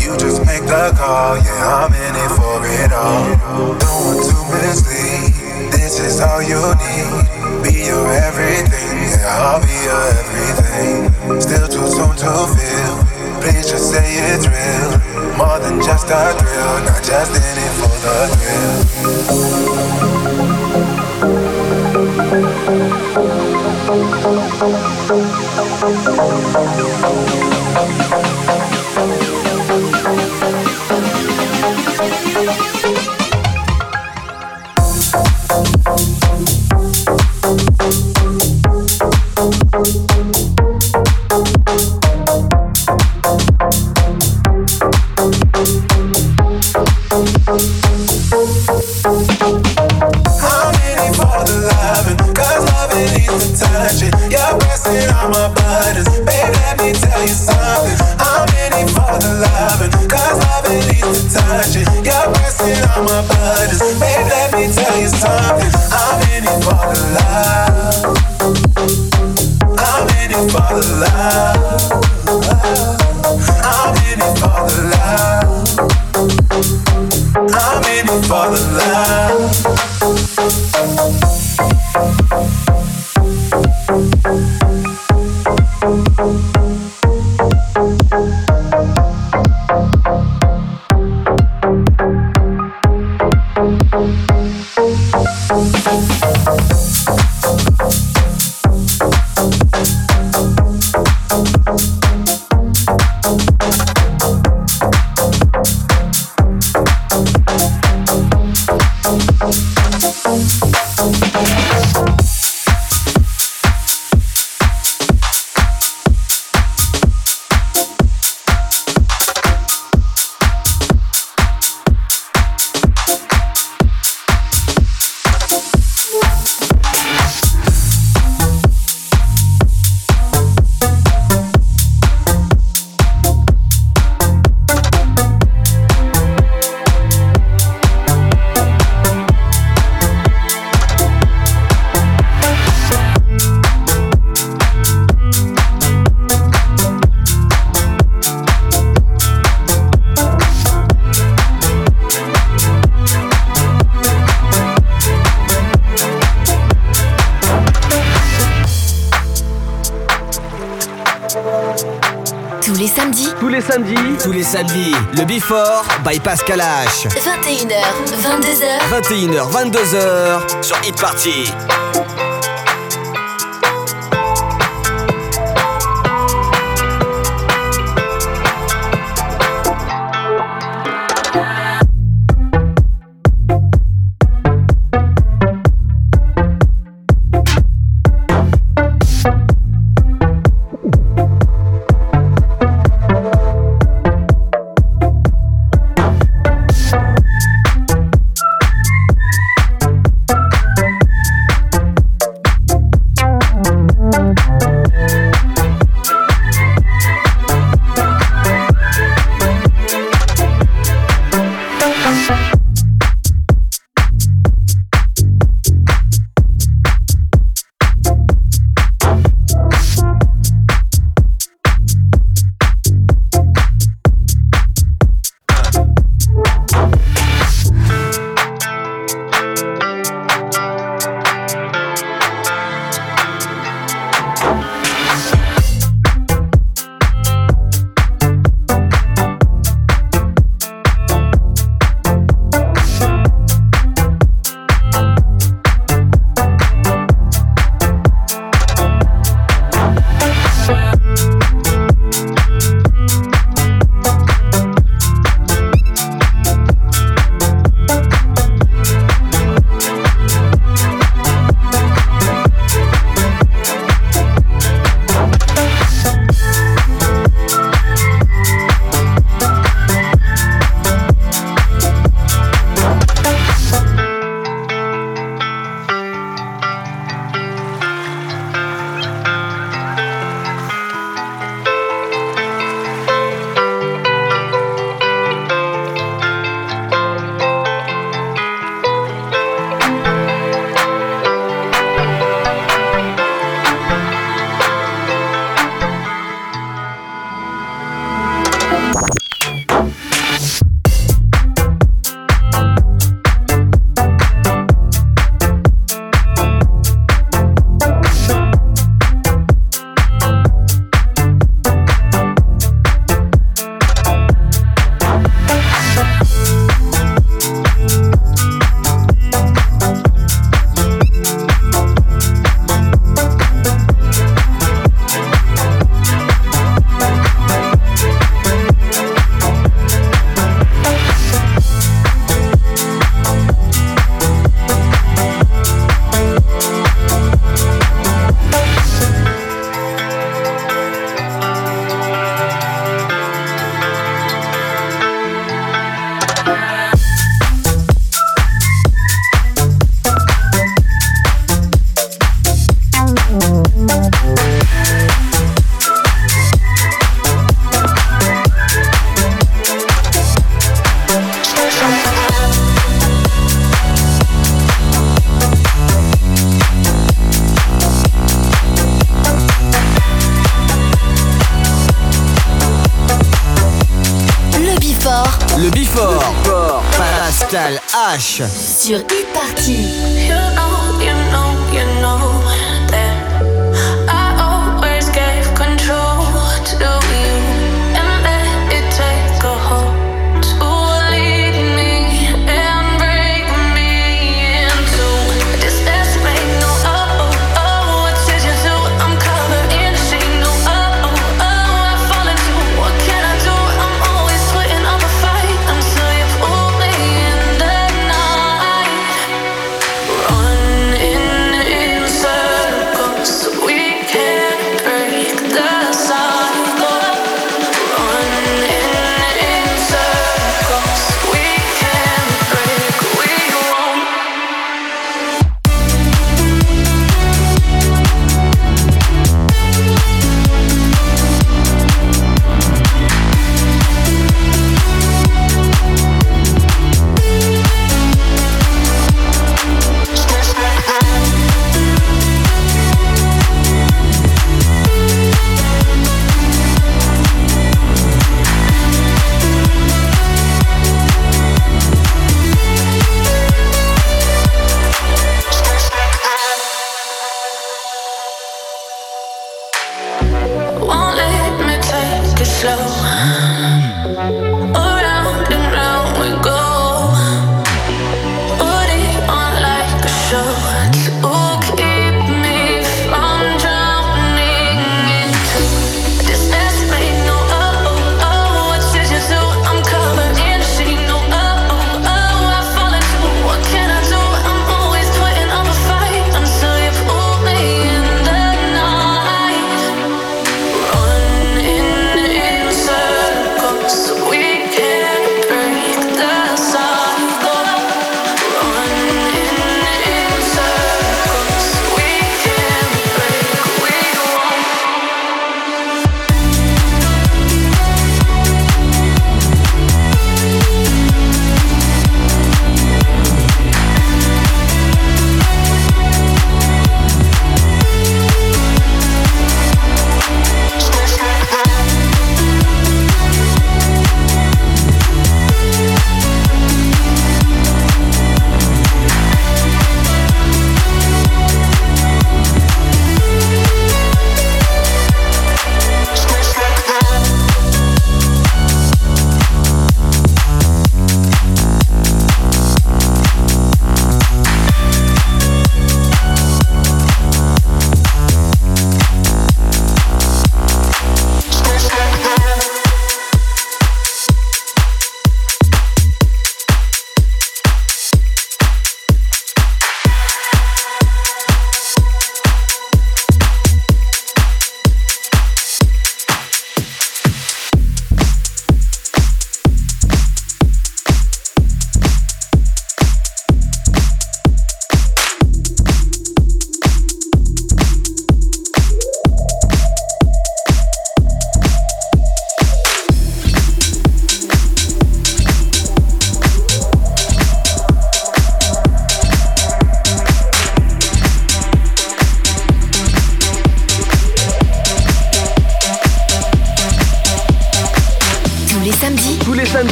You just make the call, yeah, I'm in it for it all. Don't want to mislead, this is all you need. Be your everything, yeah, I'll be your everything. Still too soon to feel, please just say it's real. More than just a thrill, not just in it for the thrill. My buttons. Let me tell you something. I'm in it for the loving. Loving. You're my buttons. Let me tell you something. I'm in it for the love. I'm in it for the love. I'm in it for the love. I'm in it for the love. 21h, 22h sur Hit Party.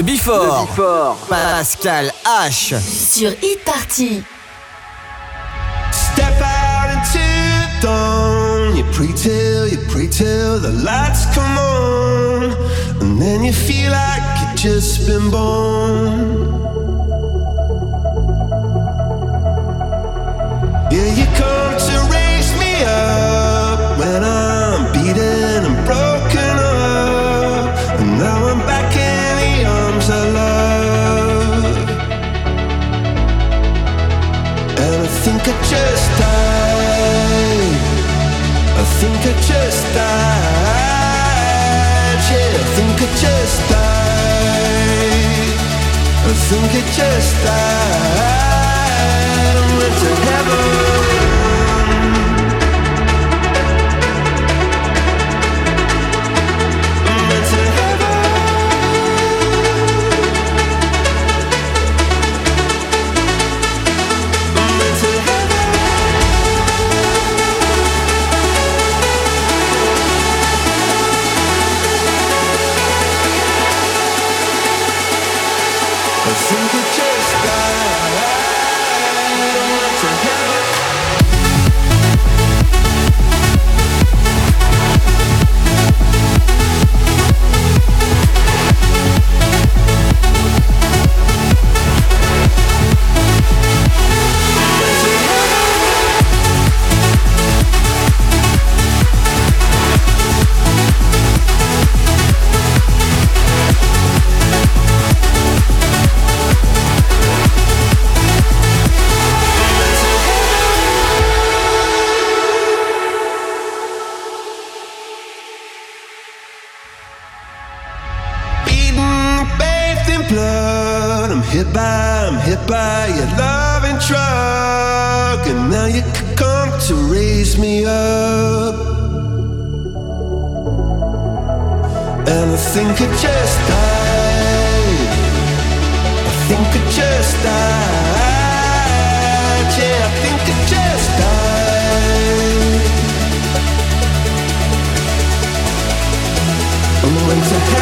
Bifort. Le Bifort. Pascal H. Sur Hit Party. Step out into the dawn. You pray till, you pray till the lights come on. And then you feel like you've just been born. ce stai, sunt che ce stai I think I just died. I think I just died. Yeah, I think I just died. I went to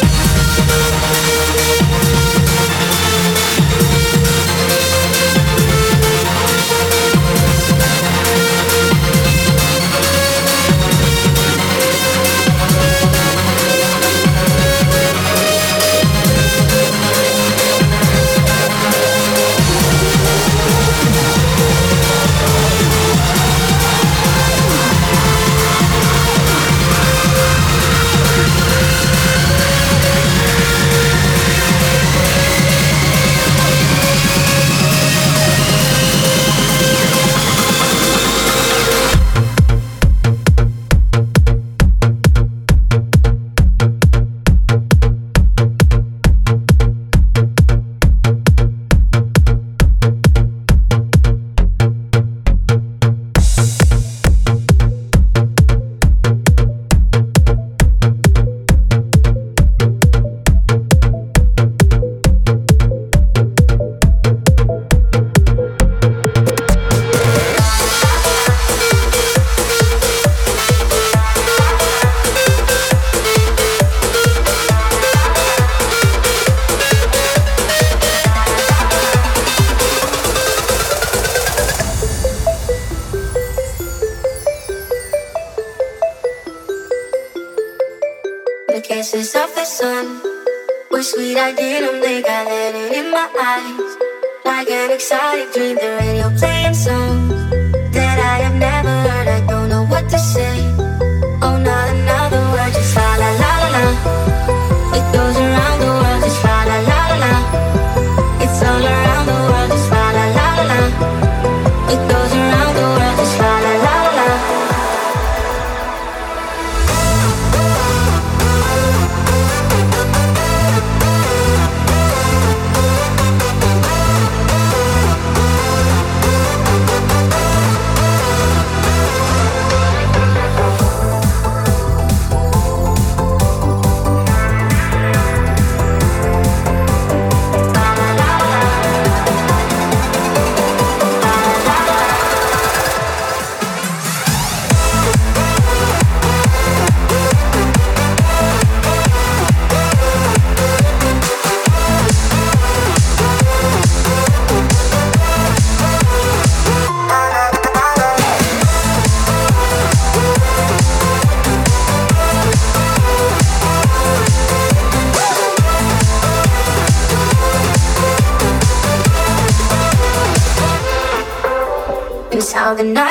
all the night.